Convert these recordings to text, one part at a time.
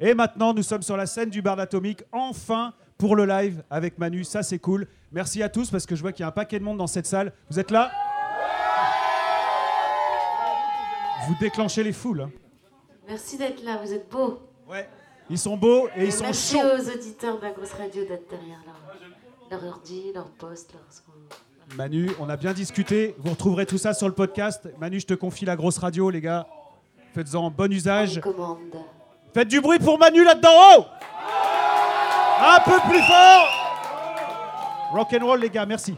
Et maintenant, nous sommes sur la scène du bar d'Atomique, enfin pour le live avec Manu. Ça, c'est cool. Merci à tous parce que je vois qu'il y a un paquet de monde dans cette salle. Vous êtes là? Vous déclenchez les foules. hein. Merci d'être là, vous êtes beaux. Ouais. Ils sont beaux et ils sont Merci chauds. aux auditeurs de la grosse radio d'être derrière leur, leur ordi, leur poste, leur. Manu, on a bien discuté. Vous retrouverez tout ça sur le podcast. Manu, je te confie la grosse radio, les gars. Faites-en bon usage. Commande. Faites du bruit pour Manu là-dedans. Oh Un peu plus fort. Rock and roll, les gars. Merci.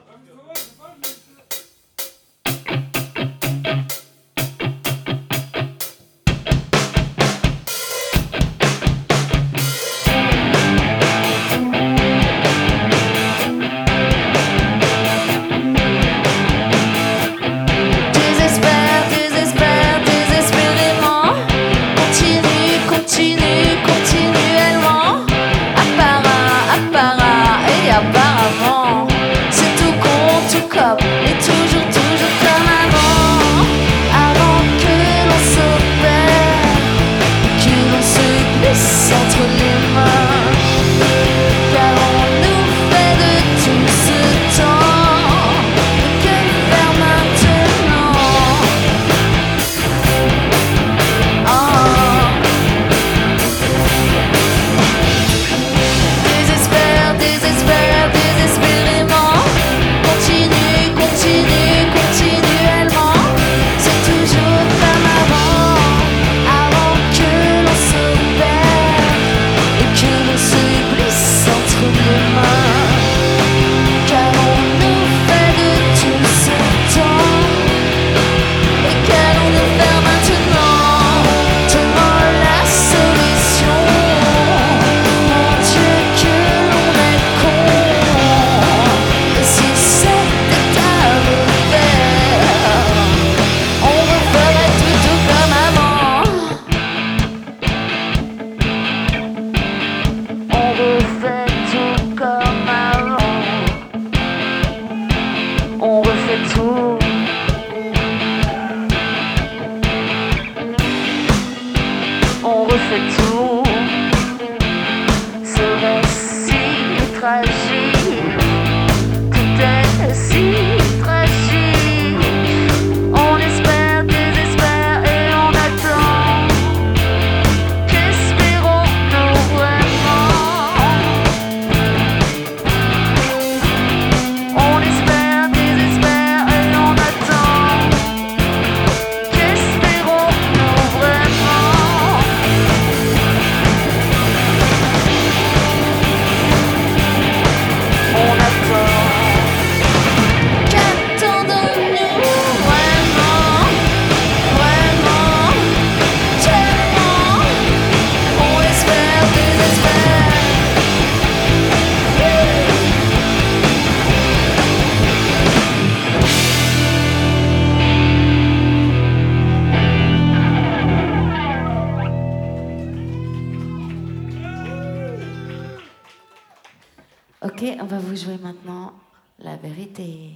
Ok, on va vous jouer maintenant la vérité.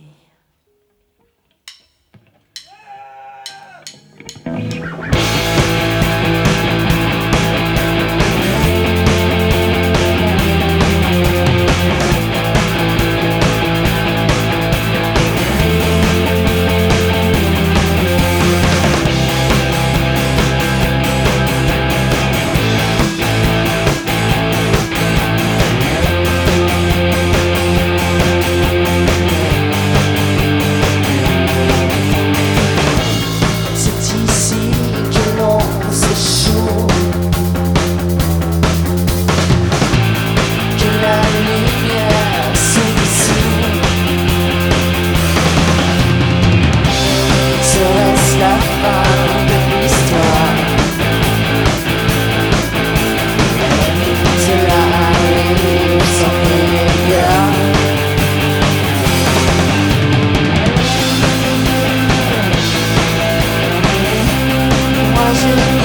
Imagine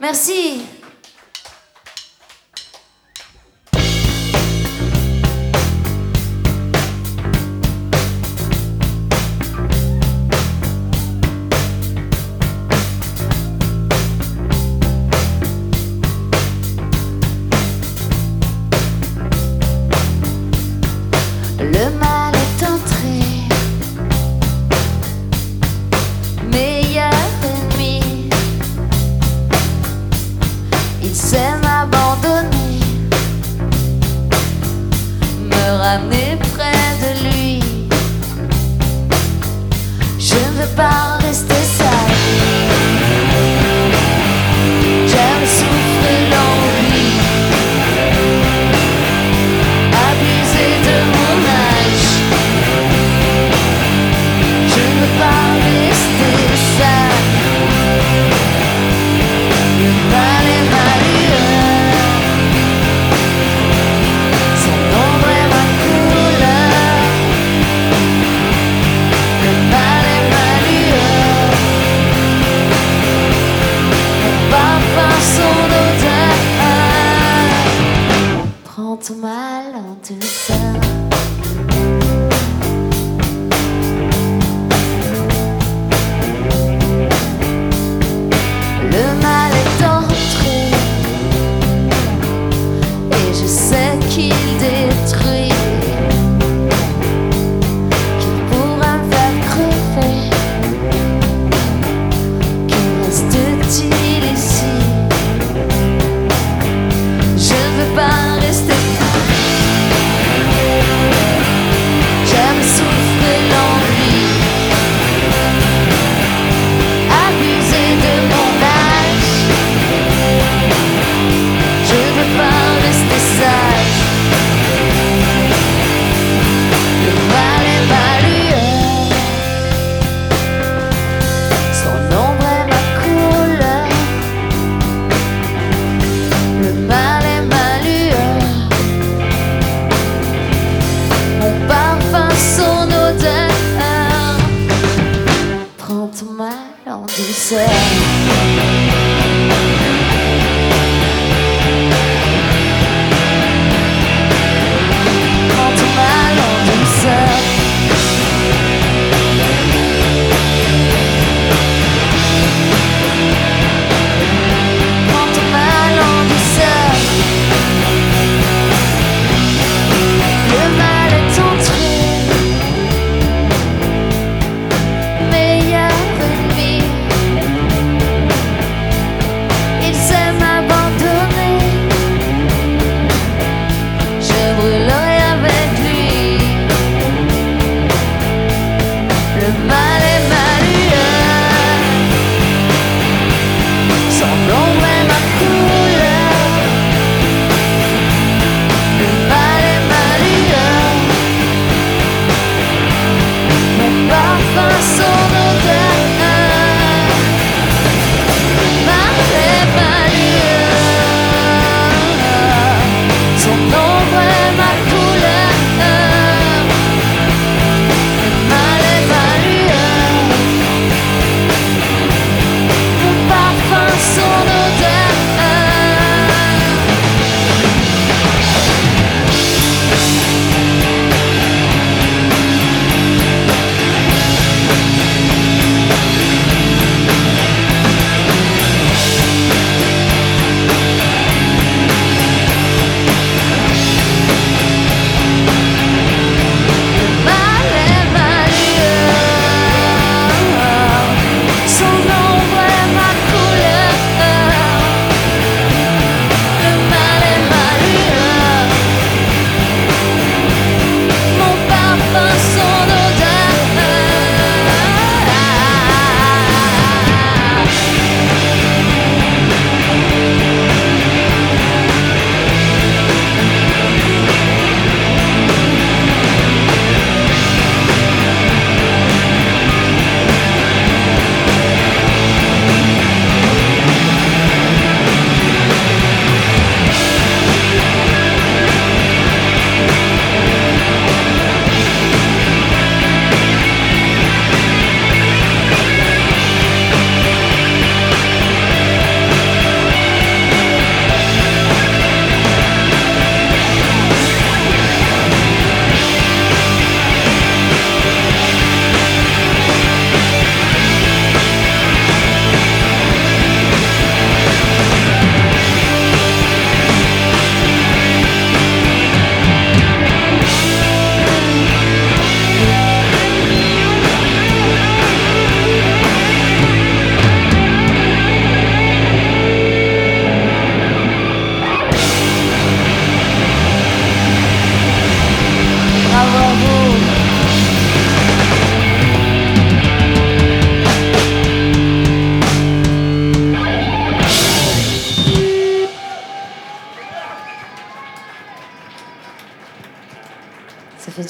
Merci.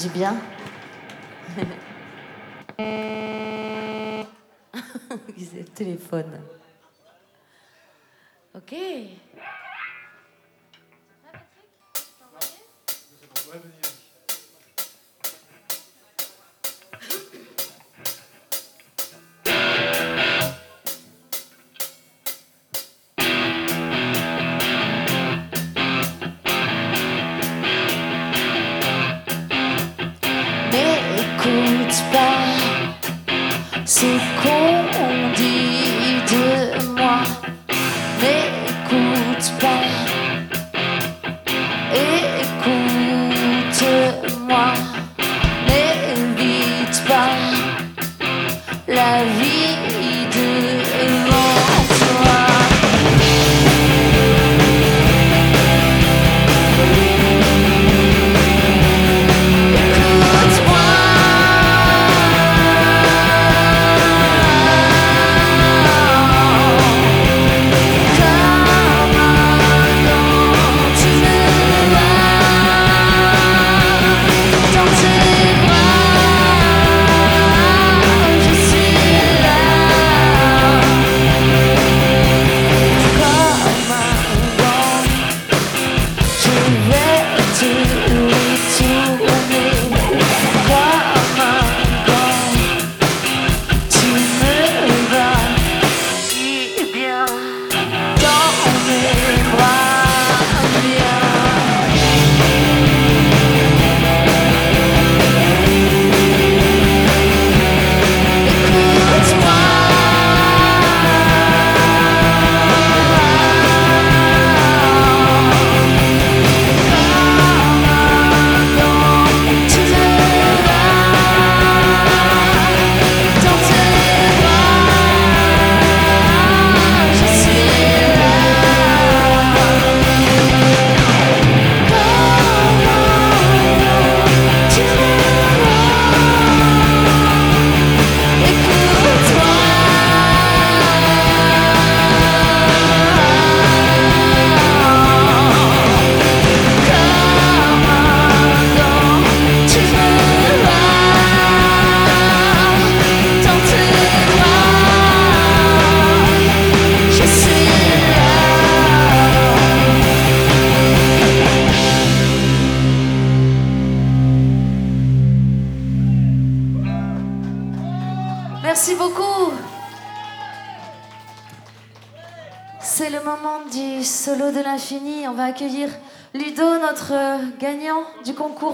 Bien. C'est le téléphone. Ok.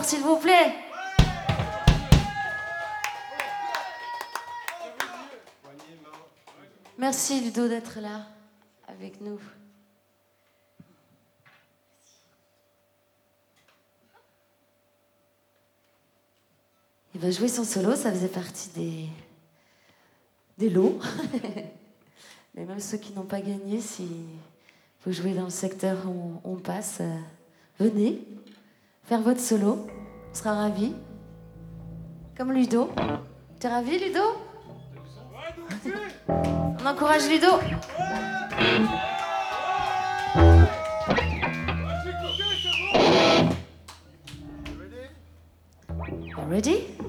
S'il vous plaît. Merci Ludo d'être là avec nous. Il va jouer son solo, ça faisait partie des, des lots. Mais même ceux qui n'ont pas gagné, si vous jouez dans le secteur où on passe, euh, venez faire votre solo. On sera ravis. Comme Ludo. T'es ravi, Ludo? On encourage Ludo. Ready?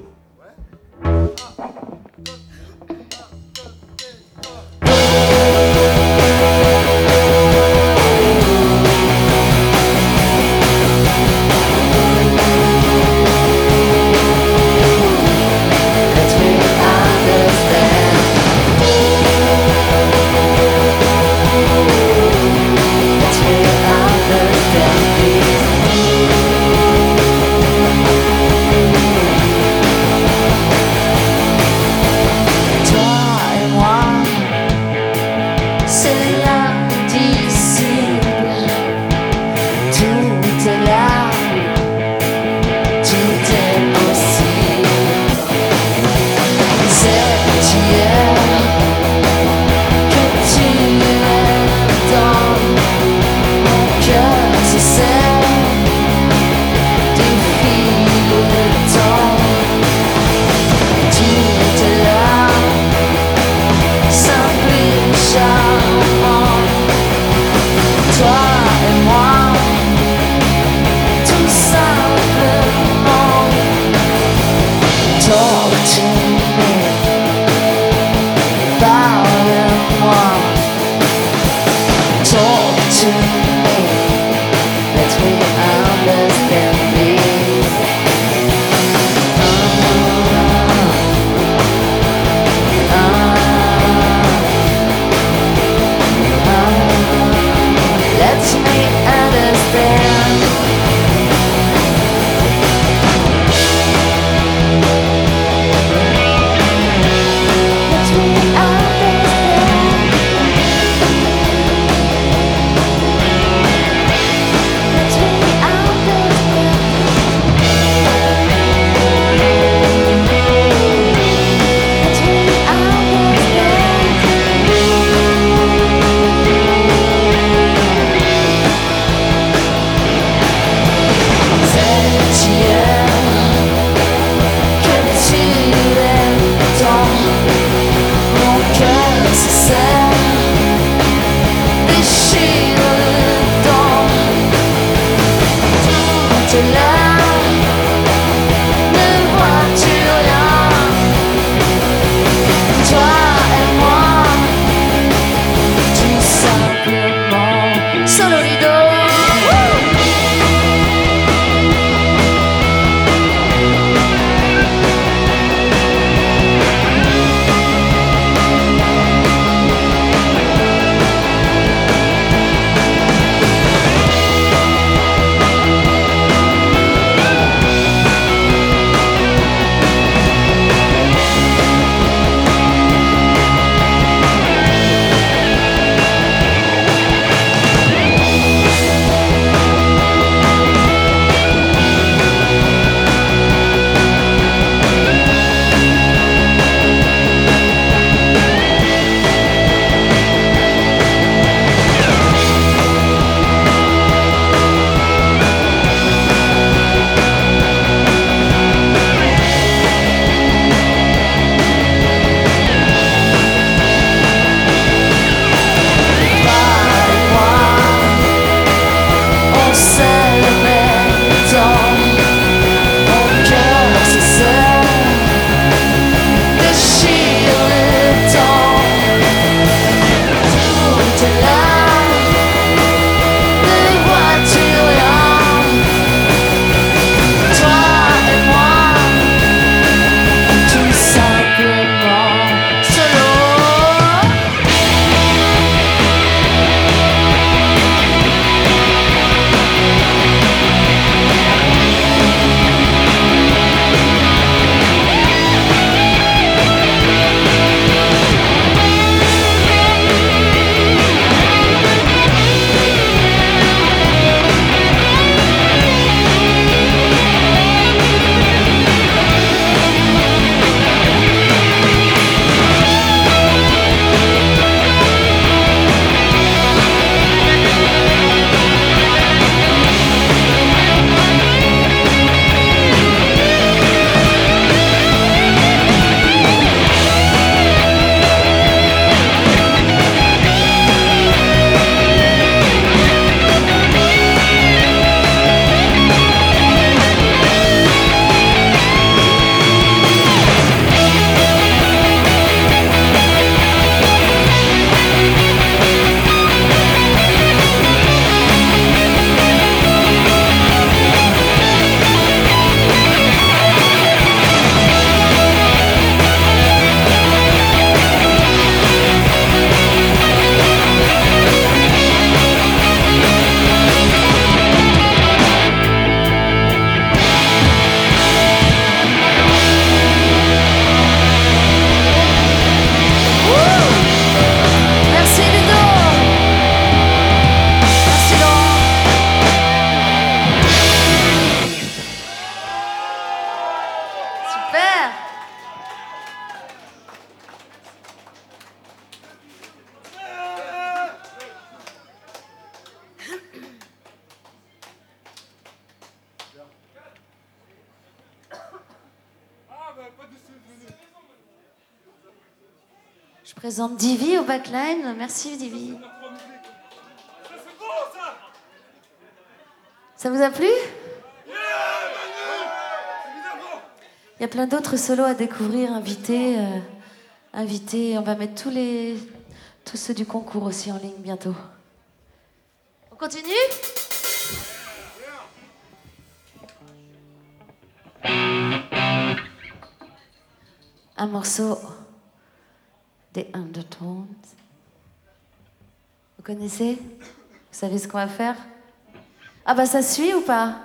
Je présente Divi au backline. Merci Divi. Ça vous a plu? Il y a plein d'autres solos à découvrir, invités, euh, invités. On va mettre tous les, tous ceux du concours aussi en ligne bientôt. On continue? Un morceau des Undertones. Vous connaissez? Vous savez ce qu'on va faire? Ah bah ça suit ou pas?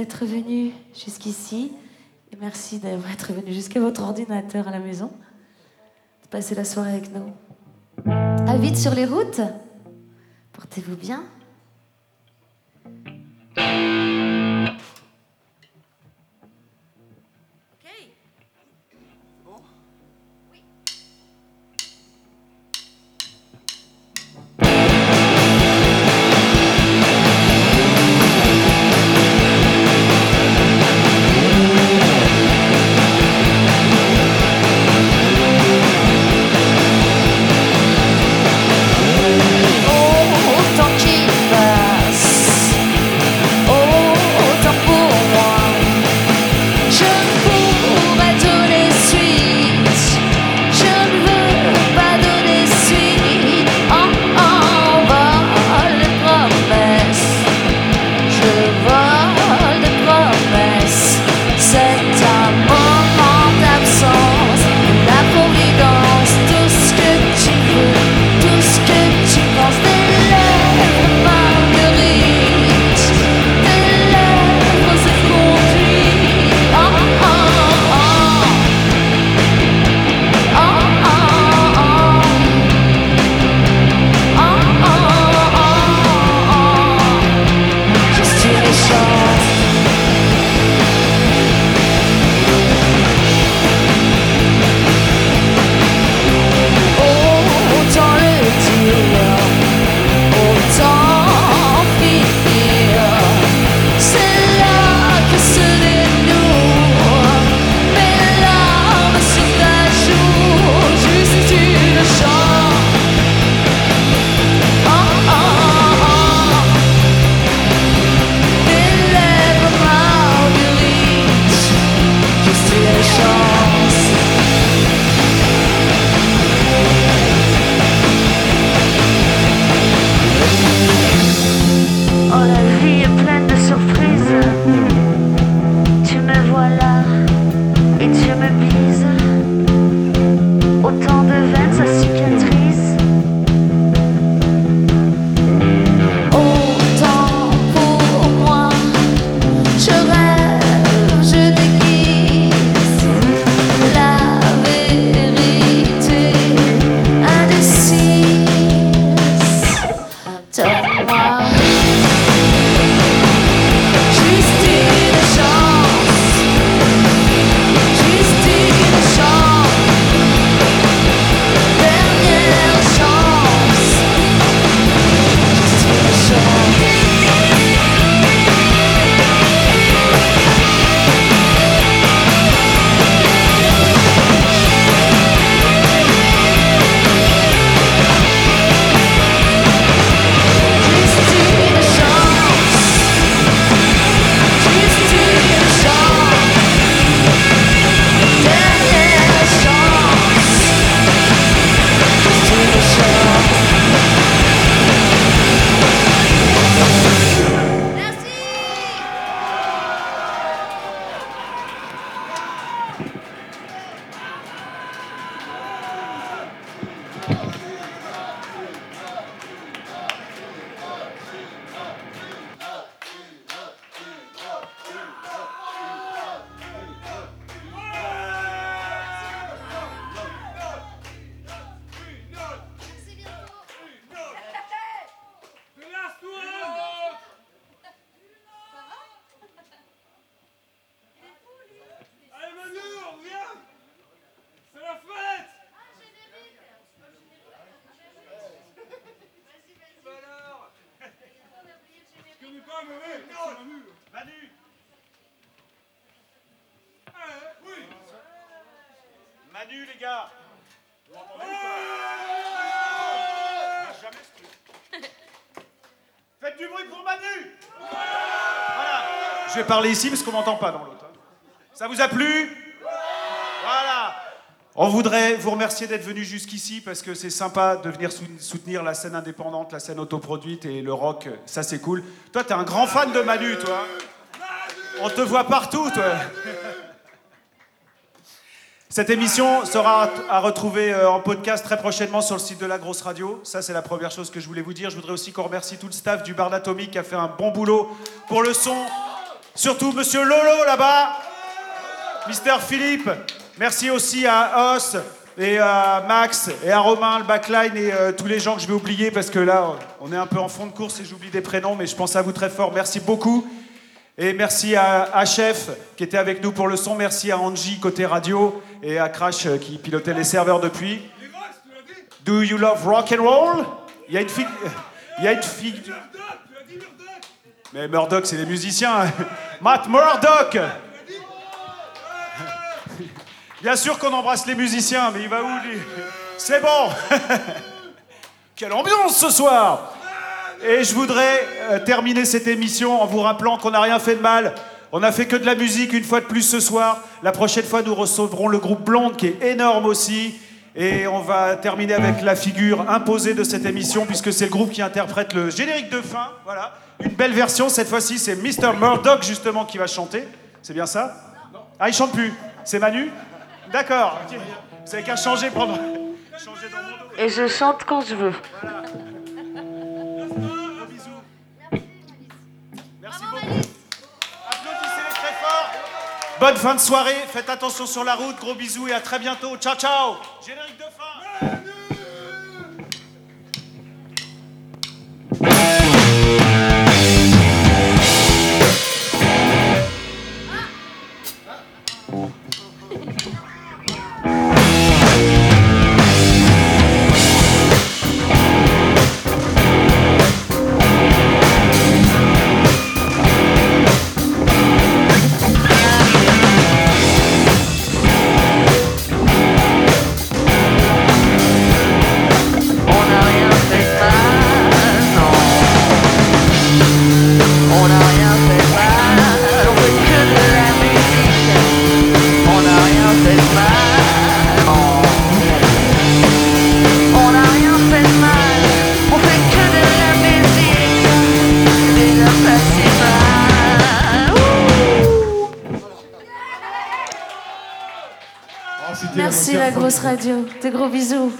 D'être venu jusqu'ici. Et merci d'être venu jusqu'à votre ordinateur à la maison. De passer la soirée avec nous. À vite sur les routes. Portez-vous bien. Manu, les gars Vous m'entendez ou pas Jamais ce truc. Faites du bruit pour Manu Voilà Je vais parler ici parce qu'on m'entend pas dans l'autre. hein. Ça vous a plu? Voilà On voudrait vous remercier d'être venu jusqu'ici parce que c'est sympa de venir sou- soutenir la scène indépendante, la scène autoproduite et le rock, ça c'est cool. Toi, t'es un grand fan de Manu, toi. On te voit partout, toi. Cette émission sera à retrouver euh, en podcast très prochainement sur le site de la Grosse Radio. Ça, c'est la première chose que je voulais vous dire. Je voudrais aussi qu'on remercie tout le staff du Bar d'Atomique qui a fait un bon boulot pour le son. Surtout Monsieur Lolo là-bas, Mister Philippe. Merci aussi à Os et à Max et à Romain, le backline et euh, tous les gens que je vais oublier parce que là, on est un peu en fond de course et j'oublie des prénoms, mais je pense à vous très fort. Merci beaucoup. Et merci à Chef qui était avec nous pour le son. Merci à Angie côté radio et à Crash euh, qui pilotait les serveurs depuis. Do you love rock and roll? Il y a une fille. Il y a une fille. Mais Murdoch, c'est les musiciens. Matt Murdoch Bien sûr qu'on embrasse les musiciens, mais il va où lui? C'est bon Quelle ambiance ce soir Et je voudrais euh, terminer cette émission en vous rappelant qu'on n'a rien fait de mal. On n'a fait que de la musique une fois de plus ce soir. La prochaine fois, nous recevrons le groupe Blonde qui est énorme aussi. Et on va terminer avec la figure imposée de cette émission, puisque c'est le groupe qui interprète le générique de fin. Voilà. Une belle version. Cette fois-ci, c'est Mr. Murdoch, justement, qui va chanter. C'est bien ça? Ah, il chante plus. C'est Manu? D'accord. Vous avez qu'à changer pendant. Et je chante quand je veux. Gros Bonne fin de soirée. Faites attention sur la route. Gros bisous et à très bientôt. Ciao, ciao. Générique de. Radio. Des gros bisous.